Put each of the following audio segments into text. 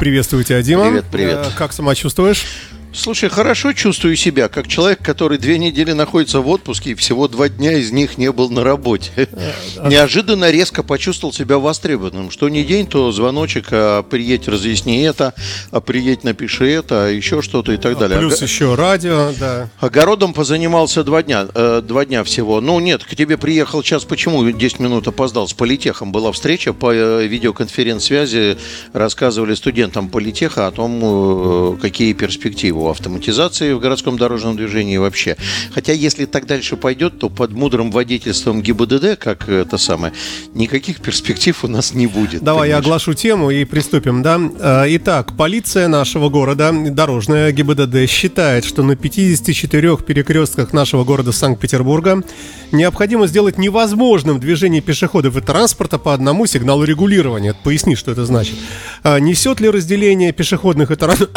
Приветствую тебя, Дима. Привет, привет. Э, Как самочувствуешь? Слушай, хорошо чувствую себя, как человек, который две недели находится в отпуске и всего два дня из них не был на работе. Неожиданно резко почувствовал себя востребованным. Что не день, то звоночек, а приедь, разъясни это, а приедь, напиши это, а еще что-то и так далее. Плюс еще радио, да. Огородом позанимался два дня, э, два дня всего. Ну нет, к тебе приехал час, почему 10 минут опоздал? С политехом была встреча по э, видеоконференц-связи. Рассказывали студентам политеха о том, э, какие перспективы у автоматизации в городском дорожном движении вообще. Хотя если так дальше пойдет, то под мудрым водительством ГИБДД, как это самое, никаких перспектив у нас не будет. Давай я понимаешь? оглашу тему и приступим, да? Э, Итак, полиция нашего города, дорожная ГИБДД, считает, что на 54 перекрестках нашего города Санкт-Петербурга необходимо сделать невозможным движение пешеходов и транспорта по одному сигналу регулирования. Поясни, что это значит. А Несет ли разделение пешеходных и, тран-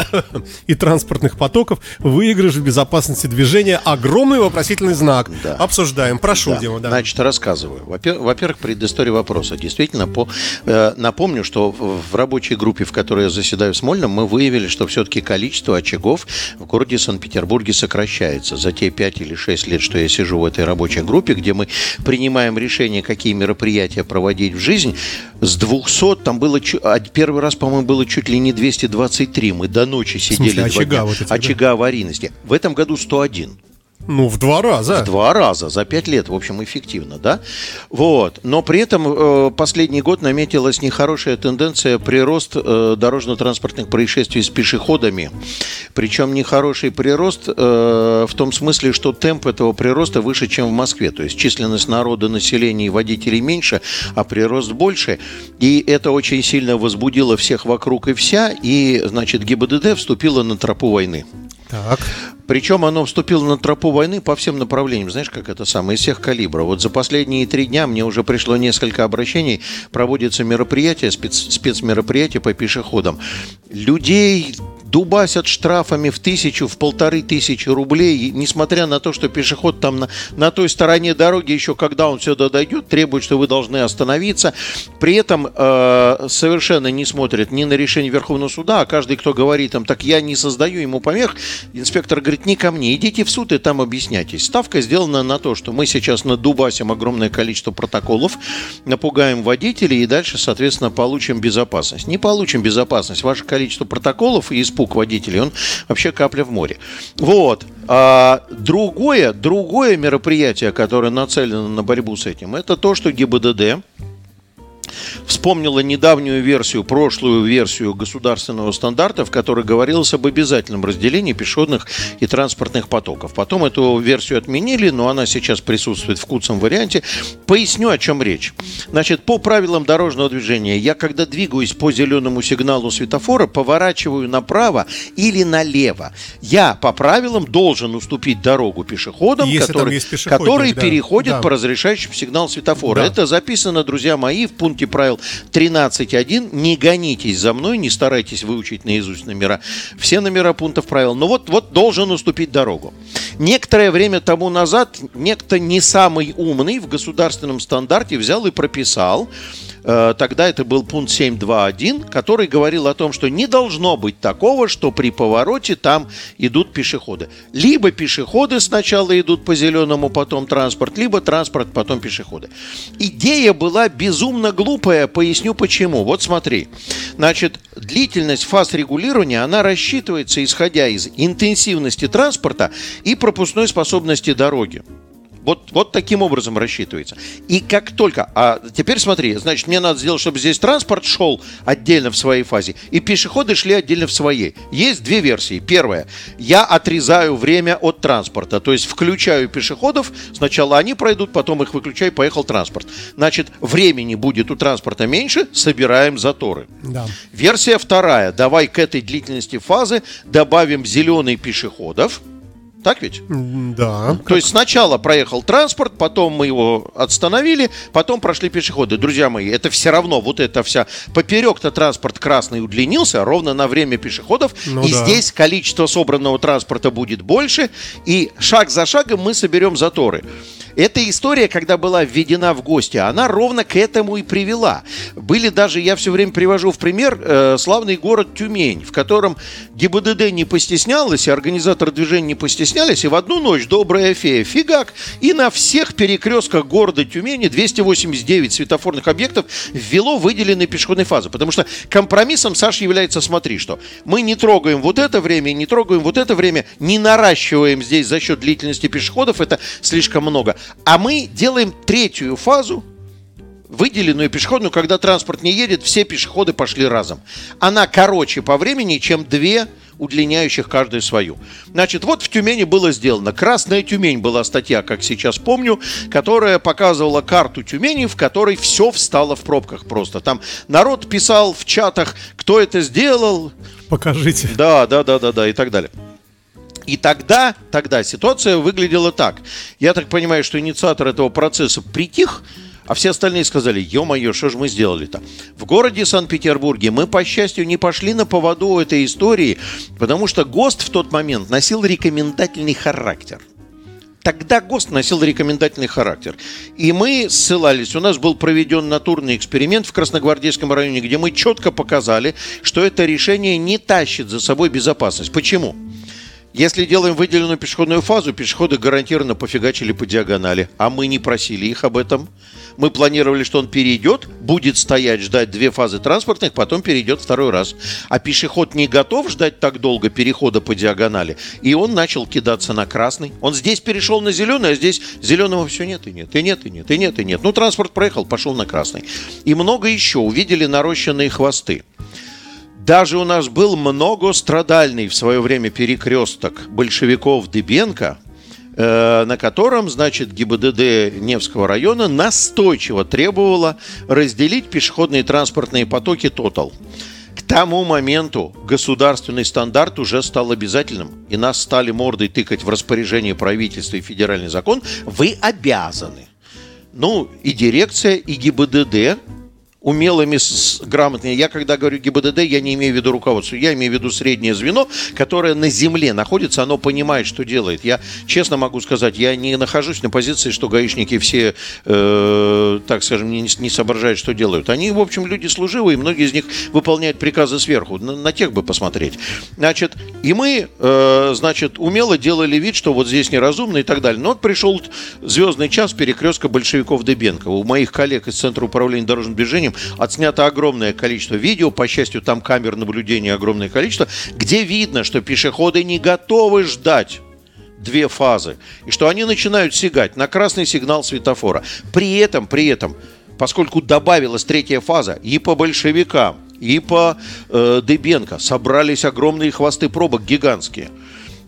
и транспортных потоков выигрыш в безопасности движения? Огромный вопросительный знак. Да. Обсуждаем. Прошу, Да. Дима. Да. Значит, рассказываю. Во-пер- Во-первых, предыстория вопроса. Действительно, по, э, напомню, что в, в рабочей группе, в которой я заседаю в Смольном, мы выявили, что все-таки количество очагов в городе Санкт-Петербурге сокращается. За те 5 или 6 лет, что я сижу в этой рабочей группе, где мы принимаем решение, какие мероприятия проводить в жизнь, с 200, там было, а первый раз, по-моему, было чуть ли не 223. Мы до ночи сидели. смысле, два очага дня. вот? Очага аварийности. В этом году 101. Ну, в два раза. В два раза за пять лет, в общем, эффективно, да? Вот. Но при этом э, последний год наметилась нехорошая тенденция прирост э, дорожно-транспортных происшествий с пешеходами. Причем нехороший прирост э, в том смысле, что темп этого прироста выше, чем в Москве. То есть численность народа, населения и водителей меньше, а прирост больше. И это очень сильно возбудило всех вокруг и вся. И, значит, ГИБДД вступила на тропу войны. Так. Причем оно вступило на тропу войны по всем направлениям. Знаешь, как это самое, из всех калибров. Вот за последние три дня мне уже пришло несколько обращений. Проводятся мероприятия, спец, спецмероприятия по пешеходам. Людей дубасят штрафами в тысячу, в полторы тысячи рублей, несмотря на то, что пешеход там на, на той стороне дороги еще, когда он сюда дойдет, требует, что вы должны остановиться. При этом э, совершенно не смотрят ни на решение Верховного суда, а каждый, кто говорит там, так я не создаю ему помех, инспектор говорит, не ко мне, идите в суд и там объясняйтесь. Ставка сделана на то, что мы сейчас надубасим огромное количество протоколов, напугаем водителей и дальше, соответственно, получим безопасность. Не получим безопасность. Ваше количество протоколов и испуг водителей, он вообще капля в море. Вот. А другое, другое мероприятие, которое нацелено на борьбу с этим, это то, что ГИБДД вспомнила недавнюю версию, прошлую версию государственного стандарта, в которой говорилось об обязательном разделении пешеходных и транспортных потоков. Потом эту версию отменили, но она сейчас присутствует в куцом варианте. Поясню, о чем речь. Значит, по правилам дорожного движения, я когда двигаюсь по зеленому сигналу светофора, поворачиваю направо или налево. Я по правилам должен уступить дорогу пешеходам, Если которые, которые да. переходят Да. по разрешающему сигнал светофора. Да. Это записано, друзья мои, в пункте правил 13.1. Не гонитесь за мной, не старайтесь выучить наизусть номера. Все номера пунктов правил. Но вот, вот должен уступить дорогу. Некоторое время тому назад некто не самый умный в государственном стандарте взял и прописал, тогда это был пункт 7.2.1, который говорил о том, что не должно быть такого, что при повороте там идут пешеходы. Либо пешеходы сначала идут по зеленому, потом транспорт, либо транспорт, потом пешеходы. Идея была безумно глупая, поясню почему. Вот смотри. Значит, длительность фаз регулирования, она рассчитывается исходя из интенсивности транспорта и пропускной способности дороги. Вот, вот таким образом рассчитывается. И как только... А теперь смотри, значит, мне надо сделать, чтобы здесь транспорт шел отдельно в своей фазе, и пешеходы шли отдельно в своей. Есть две версии. Первая. Я отрезаю время от транспорта, то есть включаю пешеходов, сначала они пройдут, потом их выключаю, поехал транспорт. Значит, времени будет у транспорта меньше, собираем заторы. Да. Версия вторая. Давай к этой длительности фазы добавим зеленый пешеходов. Так ведь? Да. То есть сначала проехал транспорт, потом мы его остановили, потом прошли пешеходы. Друзья мои, это все равно вот эта вся... Поперек-то транспорт красный удлинился ровно на время пешеходов. Ну и да. здесь количество собранного транспорта будет больше. И шаг за шагом мы соберем заторы. Эта история, когда была введена в гости, она ровно к этому и привела. Были даже, я все время привожу в пример, э, славный город Тюмень, в котором ГИБДД не постеснялась, и организаторы движения не постеснялись, и в одну ночь добрая фея фигак, и на всех перекрестках города Тюмени 289 светофорных объектов ввело выделенные пешеходные фазы. Потому что компромиссом, Саша, является, смотри, что мы не трогаем вот это время, не трогаем вот это время, не наращиваем здесь за счет длительности пешеходов, это слишком много. А мы делаем третью фазу, выделенную пешеходную, когда транспорт не едет, все пешеходы пошли разом. Она короче по времени, чем две удлиняющих каждую свою. Значит, вот в Тюмени было сделано. Красная Тюмень была статья, как сейчас помню, которая показывала карту Тюмени, в которой все встало в пробках просто. Там народ писал в чатах, кто это сделал. Покажите. Да, да, да, да, да, и так далее. И тогда, тогда ситуация выглядела так. Я так понимаю, что инициатор этого процесса притих, а все остальные сказали, ё-моё, что же мы сделали-то? В городе Санкт-Петербурге мы, по счастью, не пошли на поводу этой истории, потому что ГОСТ в тот момент носил рекомендательный характер. Тогда ГОСТ носил рекомендательный характер. И мы ссылались, у нас был проведен натурный эксперимент в Красногвардейском районе, где мы четко показали, что это решение не тащит за собой безопасность. Почему? Если делаем выделенную пешеходную фазу, пешеходы гарантированно пофигачили по диагонали, а мы не просили их об этом. Мы планировали, что он перейдет, будет стоять, ждать две фазы транспортных, потом перейдет второй раз. А пешеход не готов ждать так долго перехода по диагонали, и он начал кидаться на красный. Он здесь перешел на зеленый, а здесь зеленого все нет и нет, и нет, и нет, и нет, и нет. Ну, транспорт проехал, пошел на красный. И много еще. Увидели нарощенные хвосты. Даже у нас был многострадальный в свое время перекресток большевиков Дыбенко, э, на котором, значит, ГИБДД Невского района настойчиво требовала разделить пешеходные транспортные потоки «Тотал». К тому моменту государственный стандарт уже стал обязательным, и нас стали мордой тыкать в распоряжение правительства и федеральный закон. Вы обязаны. Ну, и дирекция, и ГИБДД умелыми, с, грамотными. Я когда говорю ГИБДД, я не имею в виду руководство, я имею в виду среднее звено, которое на земле находится, оно понимает, что делает. Я честно могу сказать, я не нахожусь на позиции, что гаишники все, э, так скажем, не, не соображают, что делают. Они, в общем, люди служивые, многие из них выполняют приказы сверху. На, на тех бы посмотреть. Значит, и мы, э, значит, умело делали вид, что вот здесь неразумно и так далее. Но вот пришел звездный час перекрестка большевиков Дебенко. У моих коллег из Центра управления дорожным движением отснято огромное количество видео, по счастью, там камер наблюдения огромное количество, где видно, что пешеходы не готовы ждать две фазы, и что они начинают сигать на красный сигнал светофора. При этом, при этом, поскольку добавилась третья фаза и по большевикам, и по э, Дыбенко собрались огромные хвосты пробок гигантские –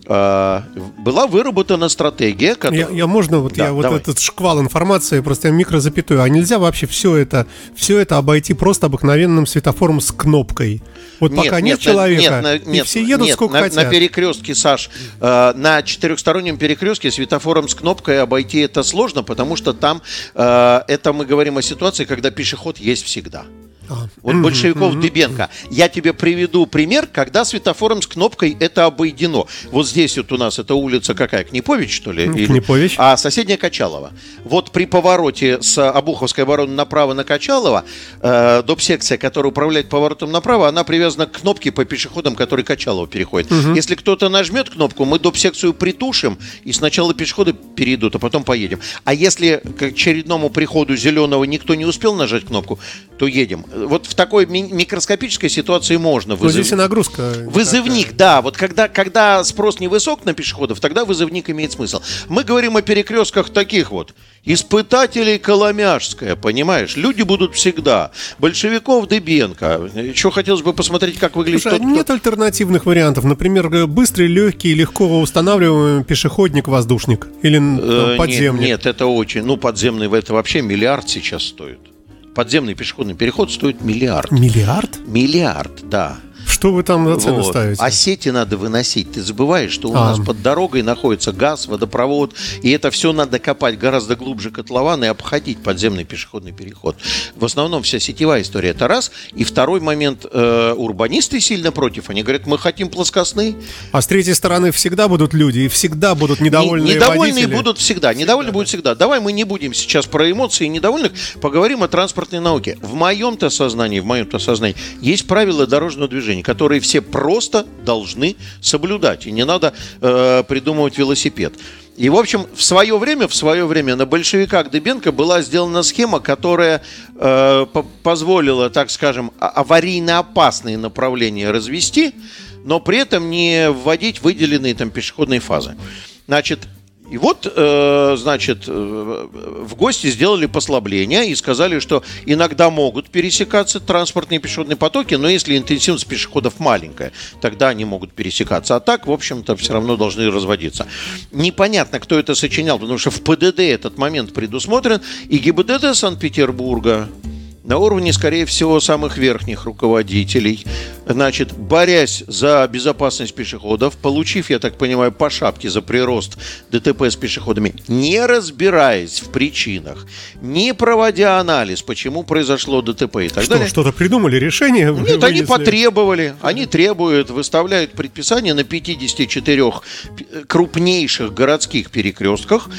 была выработана стратегия, которая... Я, я можно, вот да, я вот давай. этот шквал информации, просто я микрозапятую, а нельзя вообще все это, все это обойти просто обыкновенным светофором с кнопкой? Вот нет, пока нет, нет человека, нет, нет, и все едут нет, сколько на, хотят. На перекрестке, Саш, э, на четырехстороннем перекрестке светофором с кнопкой обойти это сложно, потому что там э, это мы говорим о ситуации, когда пешеход есть всегда. А. Вот большевиков Дыбенко. Я тебе приведу пример, когда светофором с кнопкой это обойдено. Вот здесь вот у нас эта улица какая? Книпович, что ли? Книпович. А соседняя Качалова. Вот при повороте с Обуховской обороны направо на Качалова, э, доп-секция, которая управляет поворотом направо, она привязана к кнопке по пешеходам, который Качалова переходит. Угу. Если кто-то нажмет кнопку, мы доп-секцию притушим, и сначала пешеходы перейдут, а потом поедем. А если к очередному приходу зеленого никто не успел нажать кнопку, то едем вот в такой ми- микроскопической ситуации можно. Вызов... здесь и нагрузка. Вызывник, такая. да. Вот когда, когда спрос невысок на пешеходов, тогда вызывник имеет смысл. Мы говорим о перекрестках таких вот. Испытателей Коломяжская, понимаешь? Люди будут всегда. Большевиков Дыбенко. Еще хотелось бы посмотреть, как выглядит Слушай, тот, а нет кто... альтернативных вариантов? Например, быстрый, легкий, легко устанавливаемый пешеходник-воздушник? Или э, подземник? Нет, нет, это очень... Ну, подземный это вообще миллиард сейчас стоит подземный пешеходный переход стоит миллиард. Миллиард? Миллиард, да. Что вы там цену Вот. ставите? А сети надо выносить. Ты забываешь, что у А. нас под дорогой находится газ, водопровод, и это все надо копать гораздо глубже котлована и обходить подземный пешеходный переход. В основном вся сетевая история это раз. И второй момент, э, урбанисты сильно против. Они говорят, мы хотим плоскостный. А с третьей стороны всегда будут люди, и всегда будут недовольные Не- недовольные водители. будут всегда. Недовольны будут всегда. Давай мы не будем сейчас про эмоции недовольных, поговорим о транспортной науке. В моем-то сознании, в моем-то сознании есть правила дорожного движения, которые все просто должны соблюдать. И не надо э, придумывать велосипед. И, в общем, в свое время, в свое время на большевиках Дыбенко была сделана схема, которая э, по- позволила, так скажем, а- аварийно опасные направления развести, но при этом не вводить выделенные там пешеходные фазы. Значит, и вот, э, значит, э, в гости сделали послабление и сказали, что иногда могут пересекаться транспортные пешеходные потоки, но если интенсивность пешеходов маленькая, тогда они могут пересекаться. А так, в общем-то, все равно должны разводиться. Непонятно, кто это сочинял, потому что в ПДД этот момент предусмотрен, и ГИБДД Санкт-Петербурга на уровне, скорее всего, самых верхних руководителей, значит, борясь за безопасность пешеходов, получив, я так понимаю, по шапке за прирост ДТП с пешеходами, не разбираясь в причинах, не проводя анализ, почему произошло ДТП и так Что, далее. что-то придумали решение? Нет, они вынесли? потребовали, они требуют, выставляют предписание на 54 п- крупнейших городских перекрестках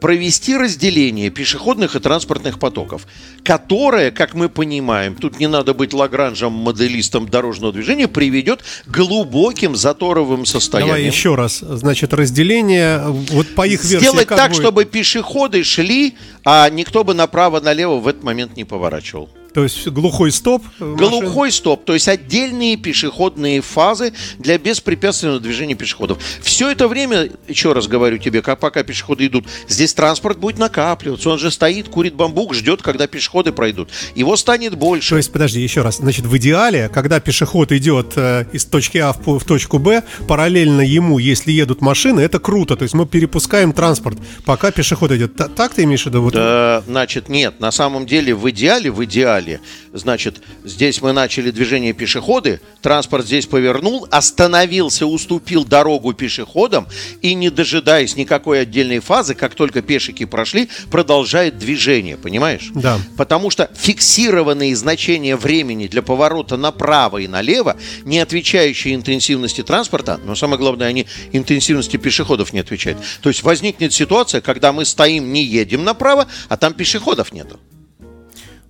провести разделение пешеходных и транспортных потоков, которое, как мы понимаем, тут не надо быть лагранжем, моделистом дорожного движения, приведет к глубоким заторовым состояниям. Давай еще раз. Значит, разделение, вот по их версии Сделать так, будет? чтобы пешеходы шли, а никто бы направо-налево в этот момент не поворачивал. То есть глухой стоп. э, машин. Глухой стоп, то есть отдельные пешеходные фазы для беспрепятственного движения пешеходов. Все это время, еще раз говорю тебе, как пока пешеходы идут, здесь транспорт будет накапливаться. Он же стоит, курит бамбук, ждет, когда пешеходы пройдут. Его станет больше. То есть, подожди, еще раз. Значит, в идеале, когда пешеход идет э, из точки А в, в точку Б, параллельно ему, если едут машины, это круто. То есть мы перепускаем транспорт, пока пешеход идет. Та- Так ты имеешь в виду? Вот, Да, значит, нет, на самом деле в идеале, в идеале, значит, здесь мы начали движение пешеходы, транспорт здесь повернул, остановился, уступил дорогу пешеходам и, не дожидаясь никакой отдельной фазы, как только пешики прошли, продолжает движение, понимаешь? Да. Потому что фиксированные значения времени для поворота направо и налево, не отвечающие интенсивности транспорта, но самое главное, они интенсивности пешеходов не отвечают. То есть возникнет ситуация, когда мы стоим, не едем направо, а там пешеходов нету.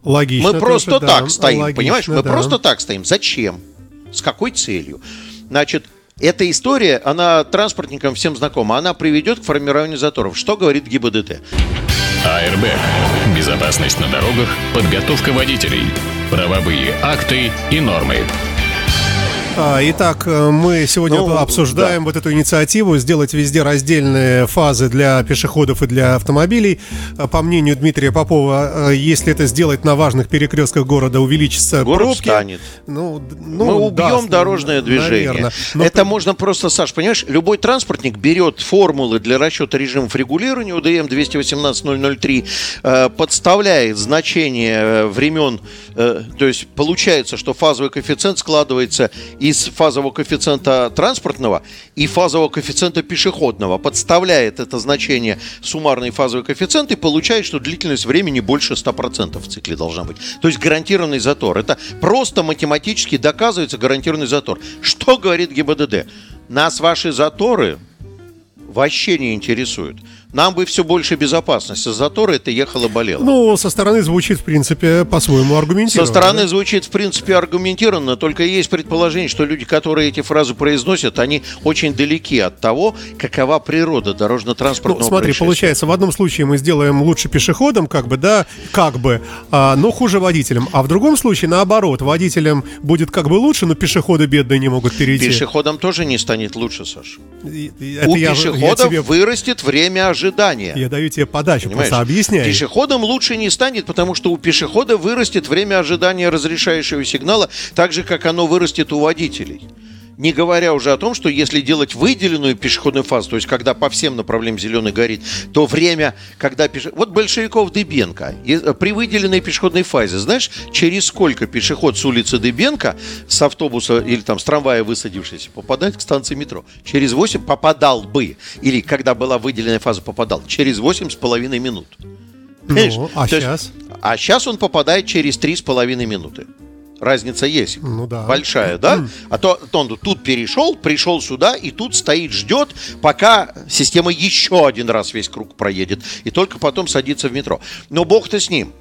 Логично. Мы просто тоже, да, так стоим, логично, понимаешь? Мы да. просто так стоим. Зачем? С какой целью? Значит, эта история, она транспортникам всем знакома. Она приведет к формированию заторов. Что говорит ГИБДД? АРБ. Безопасность на дорогах, подготовка водителей, правовые акты и нормы. А, Итак, э, мы сегодня Ну, обсуждаем вот эту инициативу сделать везде раздельные фазы для пешеходов и для автомобилей. А, По мнению Дмитрия Попова, э, если это сделать на важных перекрестках города, увеличится Город пробки. встанет. Ну, ну, Мы убьем да, дорожное движение. Но Это при- можно просто, Саш, понимаешь, любой транспортник берет формулы для расчета режимов регулирования УДМ 218-003, э, подставляет значение э, времен, э, то есть получается, что фазовый коэффициент складывается из фазового коэффициента транспортного и фазового коэффициента пешеходного, подставляет это значение суммарный фазовый коэффициент и получает, что длительность времени больше 100% в цикле должна быть. То есть гарантированный затор. Это просто математически доказывается гарантированный затор. Что говорит ГИБДД? Нас ваши заторы вообще не интересуют. Нам бы все больше безопасности. Заторы это ехало-болело. Ну, со стороны звучит, в принципе, по-своему Со аргументированно. стороны да? звучит, в принципе, аргументированно, только есть предположение, что люди, которые эти фразы произносят, они очень далеки от того, какова природа дорожно-транспортного Ну, смотри, получается, в одном случае мы сделаем лучше пешеходам, как бы, да, как бы, а, но хуже водителям. А в другом случае, наоборот, водителям будет как бы лучше, но пешеходы бедные не могут перейти. Пешеходам тоже не станет лучше, Саш. И- и это У я- я пешеходов тебе- вырастет время ожидания. Я даю тебе подачу, Понимаешь? просто объясняй. Пешеходам лучше не станет, потому что у пешехода вырастет время ожидания разрешающего сигнала, так же, как оно вырастет у водителей. Не говоря уже о том, что если делать выделенную пешеходную фазу, то есть когда по всем направлениям зеленый горит, то время, когда пеше... Вот большевиков Дыбенко, э, при выделенной пешеходной фазе, знаешь, через сколько пешеход с улицы Дыбенко с автобуса или там с трамвая высадившийся попадает к станции метро? Через 8 попадал бы. Или когда была выделенная фаза, попадал. Через 8 с половиной минут. Ну, а сейчас? Есть, а сейчас он попадает через 3,5 минуты. Разница есть. Ну да. Большая, да? А то, то он тут перешел, пришел сюда, и тут стоит, ждет, пока система еще один раз весь круг проедет. И только потом садится в метро. Но бог-то с ним.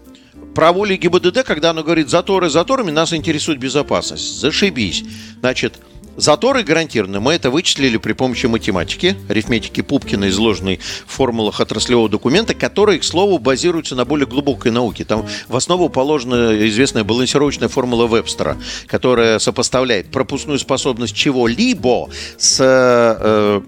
Про воли ГИБДД, когда оно говорит заторы заторами, нас интересует безопасность. Зашибись. Значит, Заторы гарантированы. Мы это вычислили при помощи математики, арифметики Пупкина, изложенной в формулах отраслевого документа, которые, к слову, базируются на более глубокой науке. Там в основу положена известная балансировочная формула Вебстера, которая сопоставляет пропускную способность чего-либо с э,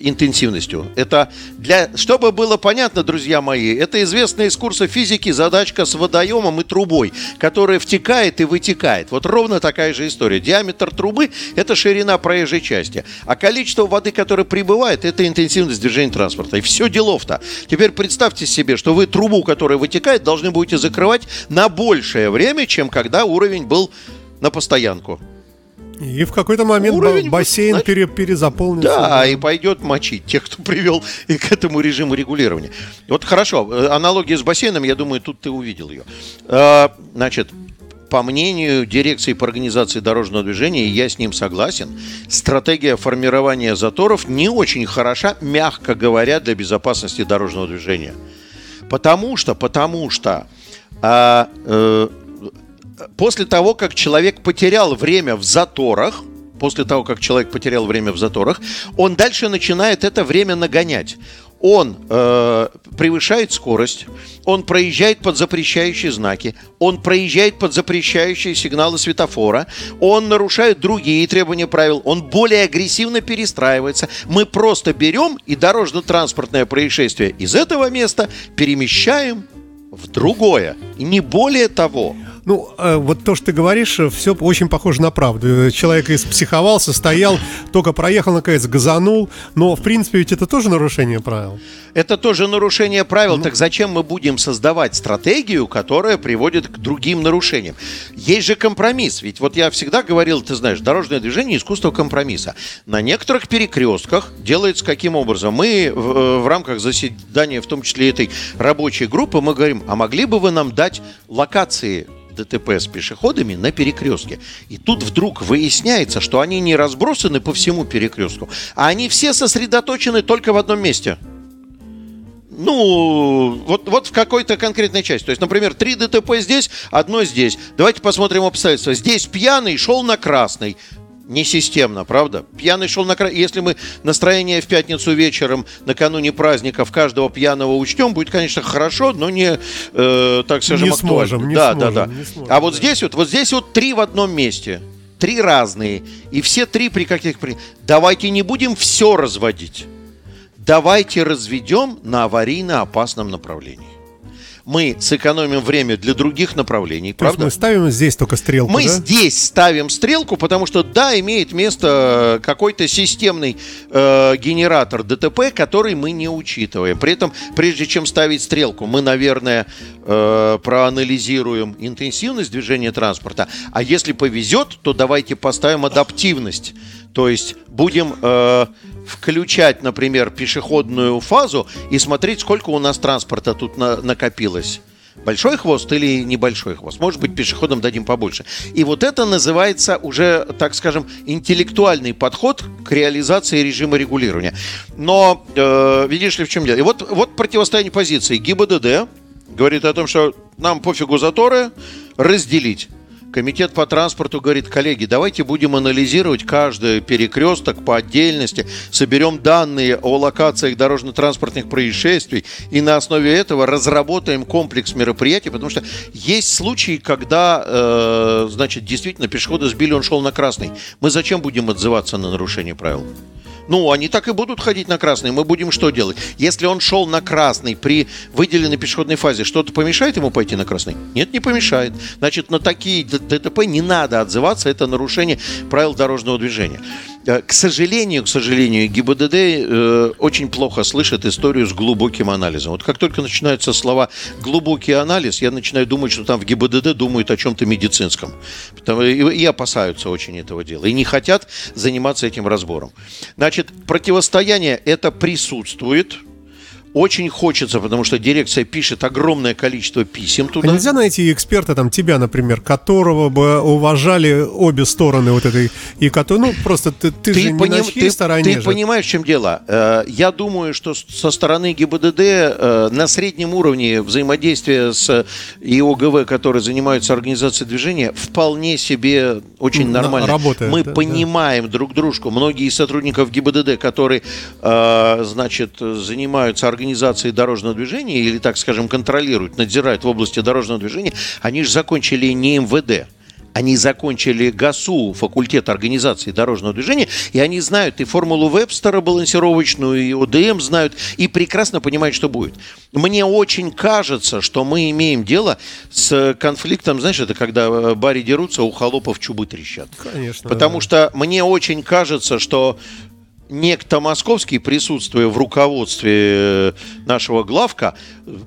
интенсивностью. Это для, чтобы было понятно, друзья мои, это известная из курса физики задачка с водоемом и трубой, которая втекает и вытекает. Вот ровно такая же история. Диаметр трубы – это ширина проезжей части. А количество воды, которое прибывает, это интенсивность движения транспорта. И все делов-то. Теперь представьте себе, что вы трубу, которая вытекает, должны будете закрывать на большее время, чем когда уровень был на постоянку. И в какой-то момент Уровень, бассейн значит, пере, перезаполнится. Да, и пойдет мочить тех, кто привел и к этому режиму регулирования. Вот хорошо, э, аналогия с бассейном, я думаю, тут ты увидел ее. А, значит, по мнению дирекции по организации дорожного движения, и я с ним согласен, стратегия формирования заторов не очень хороша, мягко говоря, для безопасности дорожного движения. Потому что, потому что а, э, после того, как человек потерял время в заторах, после того, как человек потерял время в заторах, он дальше начинает это время нагонять он э, превышает скорость, он проезжает под запрещающие знаки, он проезжает под запрещающие сигналы светофора, он нарушает другие требования правил, он более агрессивно перестраивается. Мы просто берем и дорожно-транспортное происшествие из этого места перемещаем в другое. Не более того. Ну, э, вот то, что ты говоришь, э, все очень похоже на правду. Человек испсиховался, стоял, только проехал, наконец, газанул. Но, в принципе, ведь это тоже нарушение правил. Это тоже нарушение правил. Ну... Так зачем мы будем создавать стратегию, которая приводит к другим нарушениям? Есть же компромисс. Ведь вот я всегда говорил, ты знаешь, дорожное движение – искусство компромисса. На некоторых перекрестках делается каким образом? Мы в, э, в рамках заседания, в том числе этой рабочей группы, мы говорим, а могли бы вы нам дать локации ДТП с пешеходами на перекрестке. И тут вдруг выясняется, что они не разбросаны по всему перекрестку, а они все сосредоточены только в одном месте. Ну, вот, вот в какой-то конкретной части. То есть, например, три ДТП здесь, одно здесь. Давайте посмотрим обстоятельства. Здесь пьяный шел на красный не системно, правда? Пьяный шел на край. Если мы настроение в пятницу вечером, накануне праздников, каждого пьяного учтем, будет, конечно, хорошо, но не, э, так скажем, не актуально. Сможем, не да, сможем, да, да. Не сможем, а вот да. здесь вот, вот здесь вот три в одном месте. Три разные. И все три при каких... Давайте не будем все разводить. Давайте разведем на аварийно опасном направлении мы сэкономим время для других направлений, То правда? мы ставим здесь только стрелку, Мы да? здесь ставим стрелку, потому что, да, имеет место какой-то системный э, генератор ДТП, который мы не учитываем. При этом, прежде чем ставить стрелку, мы, наверное, э, проанализируем интенсивность движения транспорта. А если повезет, то давайте поставим адаптивность. То есть будем э, включать, например, пешеходную фазу и смотреть, сколько у нас транспорта тут на, накопилось. Большой хвост или небольшой хвост? Может быть, пешеходам дадим побольше. И вот это называется уже, так скажем, интеллектуальный подход к реализации режима регулирования. Но э, видишь ли, в чем дело? И вот, вот противостояние позиций. ГИБДД говорит о том, что нам пофигу заторы, разделить. Комитет по транспорту говорит, коллеги, давайте будем анализировать каждый перекресток по отдельности, соберем данные о локациях дорожно-транспортных происшествий и на основе этого разработаем комплекс мероприятий, потому что есть случаи, когда, э, значит, действительно пешехода сбили, он шел на красный. Мы зачем будем отзываться на нарушение правил? Ну, они так и будут ходить на красный. Мы будем что делать? Если он шел на красный при выделенной пешеходной фазе, что-то помешает ему пойти на красный? Нет, не помешает. Значит, на такие ДТП не надо отзываться. Это нарушение правил дорожного движения. Э, к сожалению, к сожалению, ГИБДД э, очень плохо слышит историю с глубоким анализом. Вот как только начинаются слова «глубокий анализ», я начинаю думать, что там в ГИБДД думают о чем-то медицинском. И, и опасаются очень этого дела. И не хотят заниматься этим разбором. Значит, противостояние это присутствует – очень хочется, потому что дирекция пишет огромное количество писем туда. А нельзя найти эксперта, там, тебя, например, которого бы уважали обе стороны вот этой, и который, ну, просто ты, ты, ты же поним, не на чьей ты, стороне Ты же. понимаешь, в чем дело? Э, я думаю, что со стороны ГИБДД э, на среднем уровне взаимодействия с ИОГВ, которые занимаются организацией движения, вполне себе очень нормально. Работает, Мы да, понимаем да. друг дружку. Многие из сотрудников ГИБДД, которые, э, значит, занимаются организацией организации дорожного движения или, так скажем, контролируют, надзирают в области дорожного движения, они же закончили не МВД. Они закончили ГАСУ, факультет организации дорожного движения, и они знают и формулу Вебстера балансировочную, и ОДМ знают, и прекрасно понимают, что будет. Мне очень кажется, что мы имеем дело с конфликтом, знаешь, это когда э, бари дерутся, у холопов чубы трещат. Конечно. Потому да. что мне очень кажется, что некто московский, присутствуя в руководстве э, нашего главка,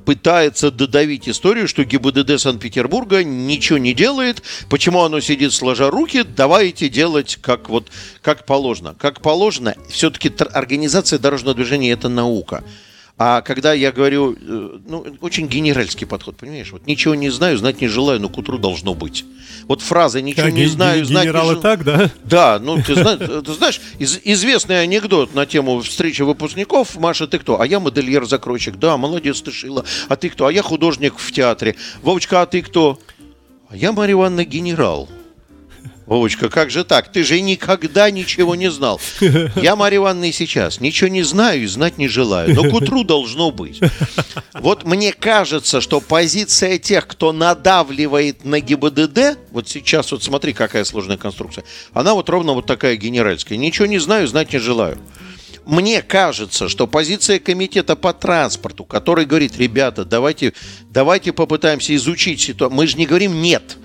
пытается додавить историю, что ГИБДД Санкт-Петербурга ничего не делает, почему оно сидит сложа руки, давайте делать как вот как положено. Как положено, все-таки организация дорожного движения это наука. А когда я говорю, э, ну, очень генеральский подход, понимаешь? Вот ничего не знаю, знать не желаю, но к утру должно быть. Вот фраза «ничего а, не знаю, знать не так, да? Да, ну, ты знаешь, ты знаешь из, известный анекдот на тему встречи выпускников. Маша, ты кто? А я модельер-закройщик. Да, молодец, ты шила. А ты кто? А я художник в театре. Вовочка, а ты кто? А я, Марья Ивановна, генерал. Вовочка, как же так? Ты же никогда ничего не знал. Я, Марья Ивановна, и сейчас ничего не знаю и знать не желаю, но к утру должно быть. Вот мне кажется, что позиция тех, кто надавливает на ГИБДД, вот сейчас вот смотри, какая сложная конструкция, она вот ровно вот такая генеральская. Ничего не знаю, знать не желаю мне кажется, что позиция комитета по транспорту, который говорит, ребята, давайте, давайте попытаемся изучить ситуацию. Мы же не говорим нет.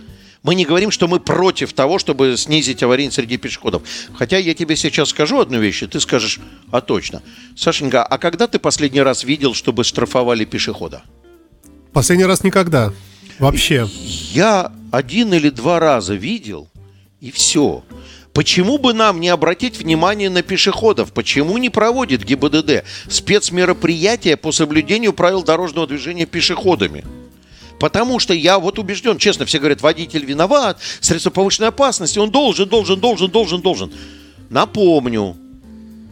Мы не говорим, что мы против того, чтобы снизить аварийность среди пешеходов. Хотя я тебе сейчас скажу одну вещь, и ты скажешь, а точно. Сашенька, а когда ты последний раз видел, чтобы штрафовали пешехода? Последний раз никогда. Вообще. Я один или два раза видел, и все. Почему бы нам не обратить внимание на пешеходов? Почему не проводит ГИБДД спецмероприятия по соблюдению правил дорожного движения пешеходами? Потому что я вот убежден, честно, все говорят, водитель виноват, средство повышенной опасности, он должен, должен, должен, должен, должен. Напомню,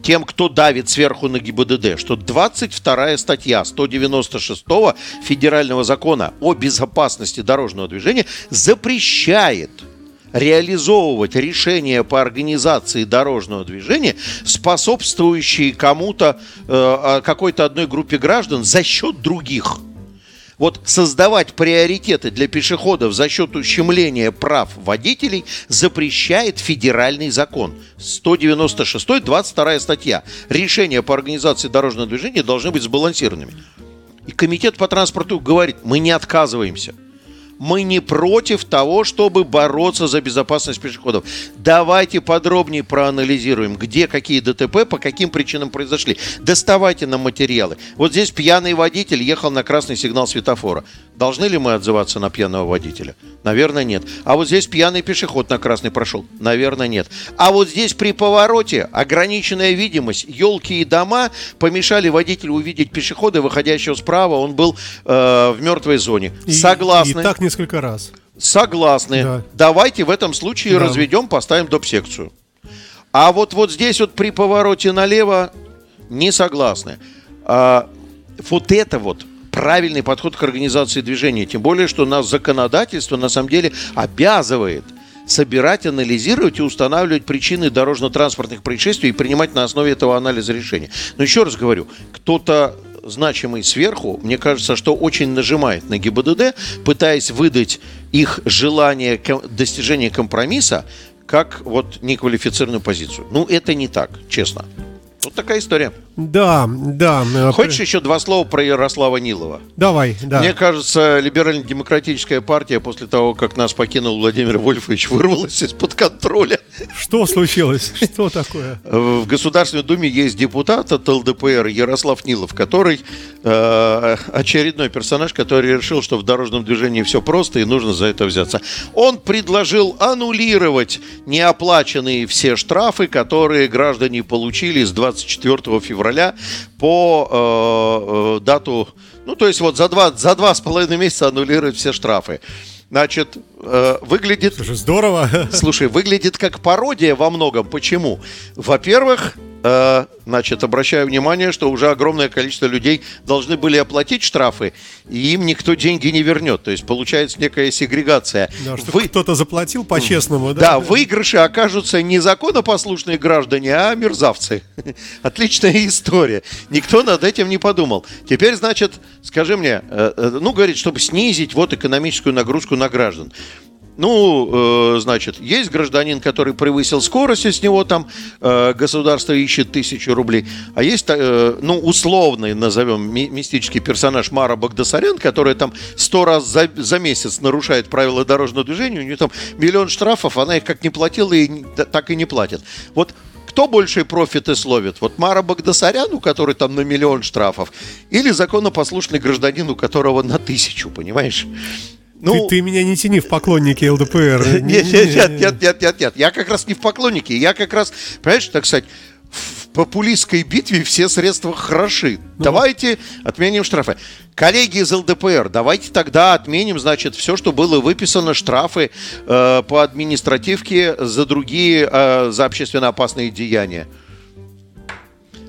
тем, кто давит сверху на ГИБДД, что 22 статья 196 Федерального закона о безопасности дорожного движения запрещает реализовывать решения по организации дорожного движения, способствующие кому-то, э, какой-то одной группе граждан за счет других – вот создавать приоритеты для пешеходов за счет ущемления прав водителей запрещает федеральный закон. 196, 22 статья. Решения по организации дорожного движения должны быть сбалансированными. И комитет по транспорту говорит, мы не отказываемся – мы не против того, чтобы бороться за безопасность пешеходов. Давайте подробнее проанализируем, где какие ДТП, по каким причинам произошли. Доставайте нам материалы. Вот здесь пьяный водитель ехал на красный сигнал светофора. Должны ли мы отзываться на пьяного водителя? Наверное, нет. А вот здесь пьяный пешеход на красный прошел? Наверное, нет. А вот здесь при повороте ограниченная видимость, елки и дома помешали водителю увидеть пешехода, выходящего справа. Он был э, в мертвой зоне. И, Согласны? И так несколько раз. Согласны. Да. Давайте в этом случае да. разведем, поставим доп-секцию. А вот, вот здесь вот при повороте налево не согласны. А, вот это вот правильный подход к организации движения. Тем более, что нас законодательство на самом деле обязывает собирать, анализировать и устанавливать причины дорожно-транспортных происшествий и принимать на основе этого анализа решения. Но еще раз говорю, кто-то значимый сверху, мне кажется, что очень нажимает на ГИБДД, пытаясь выдать их желание достижения компромисса как вот неквалифицированную позицию. Ну, это не так, честно. Такая история. Да, да. Хочешь еще два слова про Ярослава Нилова? Давай, да. Мне кажется, либерально-демократическая партия после того, как нас покинул Владимир Вольфович, вырвалась из-под контроля. Что случилось? Что такое? В Государственной Думе есть депутат от ЛДПР Ярослав Нилов, который э, очередной персонаж, который решил, что в дорожном движении все просто и нужно за это взяться. Он предложил аннулировать неоплаченные все штрафы, которые граждане получили с 24 февраля по э, э, дату, ну то есть вот за два, за два с половиной месяца аннулировать все штрафы. Значит, э, выглядит Слушай, здорово. Слушай, выглядит как пародия во многом. Почему? Во-первых, э, значит, обращаю внимание, что уже огромное количество людей должны были оплатить штрафы, и им никто деньги не вернет. То есть получается некая сегрегация. Да, что Вы- кто-то заплатил по-честному, да? да, выигрыши окажутся не законопослушные граждане, а мерзавцы. Отличная история. Никто над этим не подумал. Теперь, значит, скажи мне, э, э, ну, говорит, чтобы снизить вот экономическую нагрузку на граждан. Ну, э, значит, есть гражданин, который превысил скорость, и с него там э, государство ищет тысячу рублей. А есть, э, ну, условный, назовем, ми- мистический персонаж Мара Багдасарян, который там сто раз за, за месяц нарушает правила дорожного движения, у нее там миллион штрафов, она их как не платила и так и не платит. Вот кто большие профиты словит? Вот Мара Багдасарян, у там на миллион штрафов, или законопослушный гражданин, у которого на тысячу, понимаешь? Ты, ты меня не тяни в поклонники ЛДПР. Нет, нет, нет, нет, нет, нет. Я как раз не в поклоннике. Я как раз, понимаешь, так сказать, в популистской битве все средства хороши. Давайте отменим штрафы. Коллеги из ЛДПР, давайте тогда отменим, значит, все, что было выписано, штрафы э, по административке за другие, э, за общественно опасные деяния.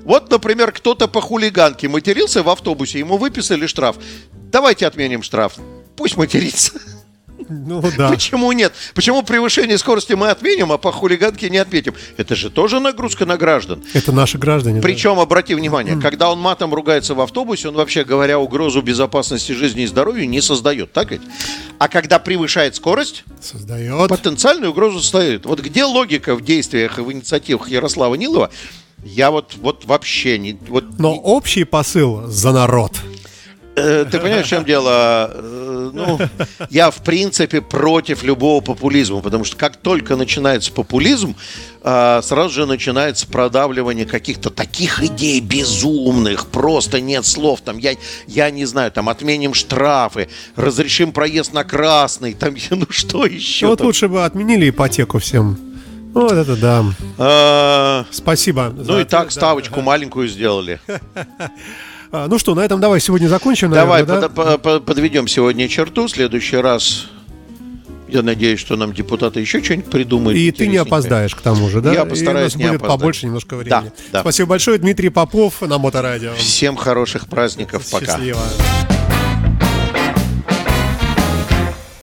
Вот, например, кто-то по хулиганке матерился в автобусе, ему выписали штраф. Давайте отменим штраф. Пусть матерится. Ну да. Почему нет? Почему превышение скорости мы отменим, а по хулиганке не отметим? Это же тоже нагрузка на граждан. Это наши граждане. да. Причем, обрати внимание, когда он матом ругается в автобусе, он вообще говоря угрозу безопасности жизни и здоровью не создает, так ведь? А когда превышает скорость, Создает. потенциальную угрозу создает. Вот где логика в действиях и в инициативах Ярослава Нилова, я вот, вот вообще не... Вот Но общий посыл за народ. Э, Ты понимаешь, в чем дело? Ну, я, в принципе, против любого популизма, потому что как только начинается популизм, а, сразу же начинается продавливание каких-то таких идей безумных, просто нет слов, там, я, я не знаю, там, отменим штрафы, разрешим проезд на красный, там, ну, что еще? вот лучше бы отменили ипотеку всем. Вот это да. А, Спасибо. Ну и так ставочку маленькую сделали. А, Ну что, на этом давай сегодня закончим. Давай наверное, да? под- по- подведем сегодня черту. В следующий раз, я надеюсь, что нам депутаты еще что-нибудь придумают. И ты не опоздаешь к тому же, да? Я И постараюсь у не нас будет опоздать. побольше немножко времени. да. Спасибо большое, Дмитрий Попов на Моторадио. Всем хороших праздников. Пока. Счастливо.